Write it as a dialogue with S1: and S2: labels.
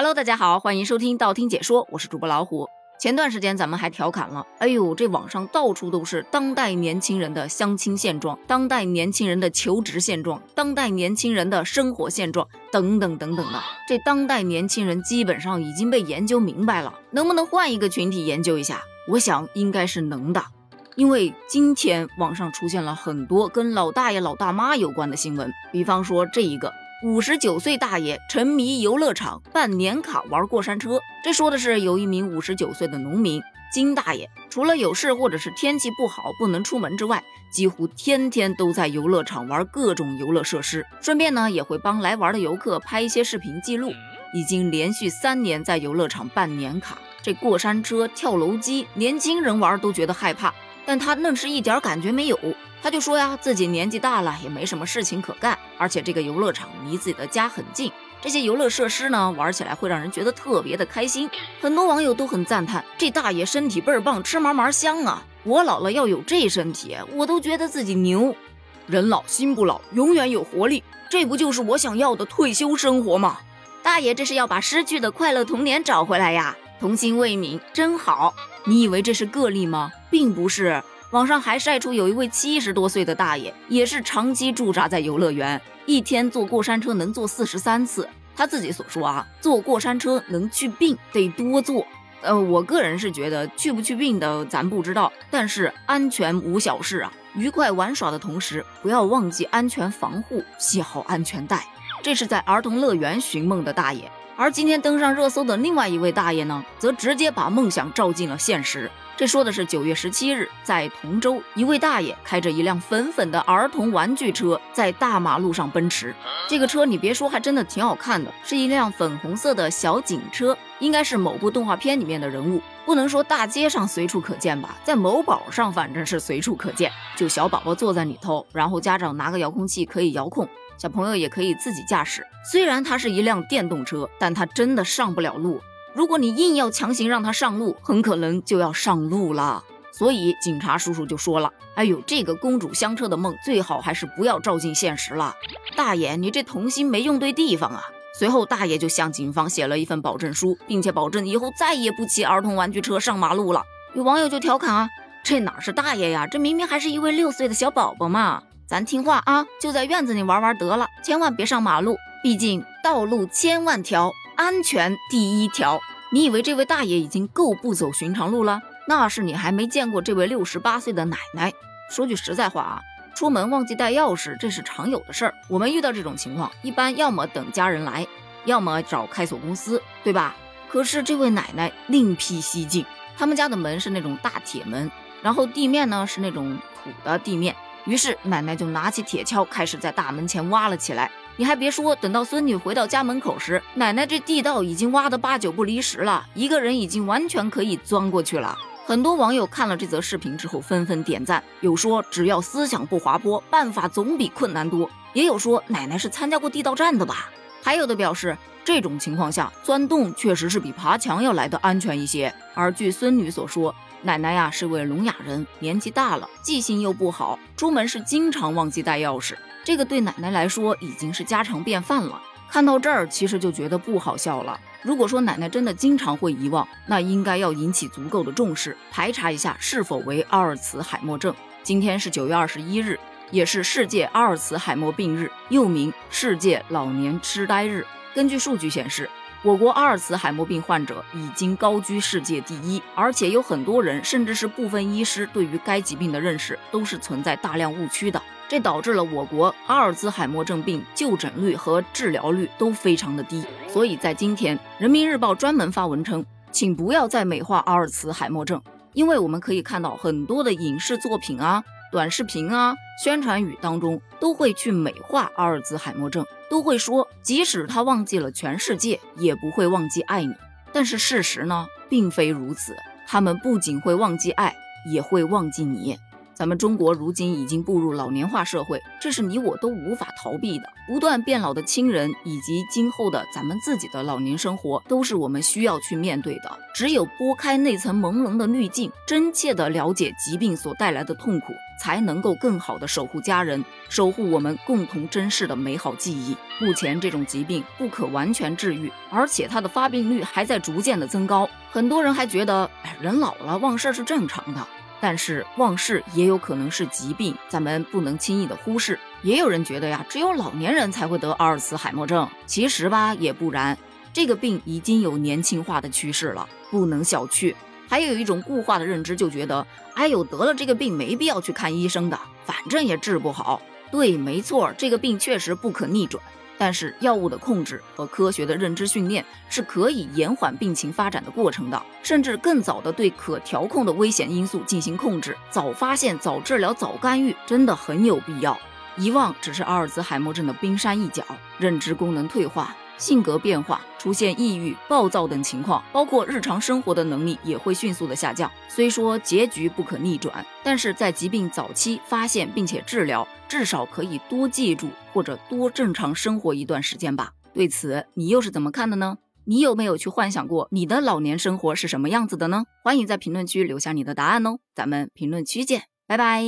S1: Hello，大家好，欢迎收听道听解说，我是主播老虎。前段时间咱们还调侃了，哎呦，这网上到处都是当代年轻人的相亲现状，当代年轻人的求职现状，当代年轻人的生活现状等等等等的。这当代年轻人基本上已经被研究明白了，能不能换一个群体研究一下？我想应该是能的，因为今天网上出现了很多跟老大爷老大妈有关的新闻，比方说这一个。五十九岁大爷沉迷游乐场办年卡玩过山车，这说的是有一名五十九岁的农民金大爷，除了有事或者是天气不好不能出门之外，几乎天天都在游乐场玩各种游乐设施，顺便呢也会帮来玩的游客拍一些视频记录。已经连续三年在游乐场办年卡，这过山车、跳楼机，年轻人玩都觉得害怕，但他愣是一点感觉没有。他就说呀，自己年纪大了，也没什么事情可干，而且这个游乐场离自己的家很近，这些游乐设施呢，玩起来会让人觉得特别的开心。很多网友都很赞叹，这大爷身体倍儿棒，吃嘛嘛香啊！我老了要有这身体，我都觉得自己牛。人老心不老，永远有活力，这不就是我想要的退休生活吗？大爷这是要把失去的快乐童年找回来呀，童心未泯，真好。你以为这是个例吗？并不是。网上还晒出有一位七十多岁的大爷，也是长期驻扎在游乐园，一天坐过山车能坐四十三次。他自己所说啊，坐过山车能去病，得多坐。呃，我个人是觉得去不去病的咱不知道，但是安全无小事啊。愉快玩耍的同时，不要忘记安全防护，系好安全带。这是在儿童乐园寻梦的大爷，而今天登上热搜的另外一位大爷呢，则直接把梦想照进了现实。这说的是九月十七日，在同州，一位大爷开着一辆粉粉的儿童玩具车在大马路上奔驰。这个车你别说，还真的挺好看的，是一辆粉红色的小警车，应该是某部动画片里面的人物。不能说大街上随处可见吧，在某宝上反正是随处可见。就小宝宝坐在里头，然后家长拿个遥控器可以遥控，小朋友也可以自己驾驶。虽然它是一辆电动车，但它真的上不了路。如果你硬要强行让他上路，很可能就要上路了。所以警察叔叔就说了：“哎呦，这个公主香车的梦最好还是不要照进现实了。”大爷，你这童心没用对地方啊！随后，大爷就向警方写了一份保证书，并且保证以后再也不骑儿童玩具车上马路了。有网友就调侃啊：“这哪是大爷呀？这明明还是一位六岁的小宝宝嘛！咱听话啊，就在院子里玩玩得了，千万别上马路，毕竟道路千万条。”安全第一条，你以为这位大爷已经够不走寻常路了？那是你还没见过这位六十八岁的奶奶。说句实在话啊，出门忘记带钥匙，这是常有的事儿。我们遇到这种情况，一般要么等家人来，要么找开锁公司，对吧？可是这位奶奶另辟蹊径，他们家的门是那种大铁门，然后地面呢是那种土的地面，于是奶奶就拿起铁锹，开始在大门前挖了起来。你还别说，等到孙女回到家门口时，奶奶这地道已经挖得八九不离十了，一个人已经完全可以钻过去了。很多网友看了这则视频之后纷纷点赞，有说只要思想不滑坡，办法总比困难多；也有说奶奶是参加过地道战的吧。还有的表示，这种情况下钻洞确实是比爬墙要来的安全一些。而据孙女所说，奶奶呀是位聋哑人，年纪大了，记性又不好，出门是经常忘记带钥匙。这个对奶奶来说已经是家常便饭了。看到这儿，其实就觉得不好笑了。如果说奶奶真的经常会遗忘，那应该要引起足够的重视，排查一下是否为阿尔茨海默症。今天是九月二十一日，也是世界阿尔茨海默病日，又名世界老年痴呆日。根据数据显示，我国阿尔茨海默病患者已经高居世界第一，而且有很多人，甚至是部分医师对于该疾病的认识都是存在大量误区的。这导致了我国阿尔兹海默症病就诊率和治疗率都非常的低，所以在今天，人民日报专门发文称，请不要再美化阿尔茨海默症，因为我们可以看到很多的影视作品啊、短视频啊、宣传语当中都会去美化阿尔兹海默症，都会说即使他忘记了全世界，也不会忘记爱你。但是事实呢，并非如此，他们不仅会忘记爱，也会忘记你。咱们中国如今已经步入老年化社会，这是你我都无法逃避的。不断变老的亲人，以及今后的咱们自己的老年生活，都是我们需要去面对的。只有拨开那层朦胧的滤镜，真切的了解疾病所带来的痛苦，才能够更好的守护家人，守护我们共同珍视的美好记忆。目前这种疾病不可完全治愈，而且它的发病率还在逐渐的增高。很多人还觉得，哎，人老了忘事是正常的。但是忘事也有可能是疾病，咱们不能轻易的忽视。也有人觉得呀，只有老年人才会得阿尔茨海默症，其实吧也不然，这个病已经有年轻化的趋势了，不能小觑。还有一种固化的认知，就觉得，哎呦，得了这个病没必要去看医生的，反正也治不好。对，没错，这个病确实不可逆转。但是药物的控制和科学的认知训练是可以延缓病情发展的过程的，甚至更早的对可调控的危险因素进行控制，早发现、早治疗、早干预，真的很有必要。遗忘只是阿尔兹海默症的冰山一角，认知功能退化。性格变化，出现抑郁、暴躁等情况，包括日常生活的能力也会迅速的下降。虽说结局不可逆转，但是在疾病早期发现并且治疗，至少可以多记住或者多正常生活一段时间吧。对此，你又是怎么看的呢？你有没有去幻想过你的老年生活是什么样子的呢？欢迎在评论区留下你的答案哦，咱们评论区见，拜拜。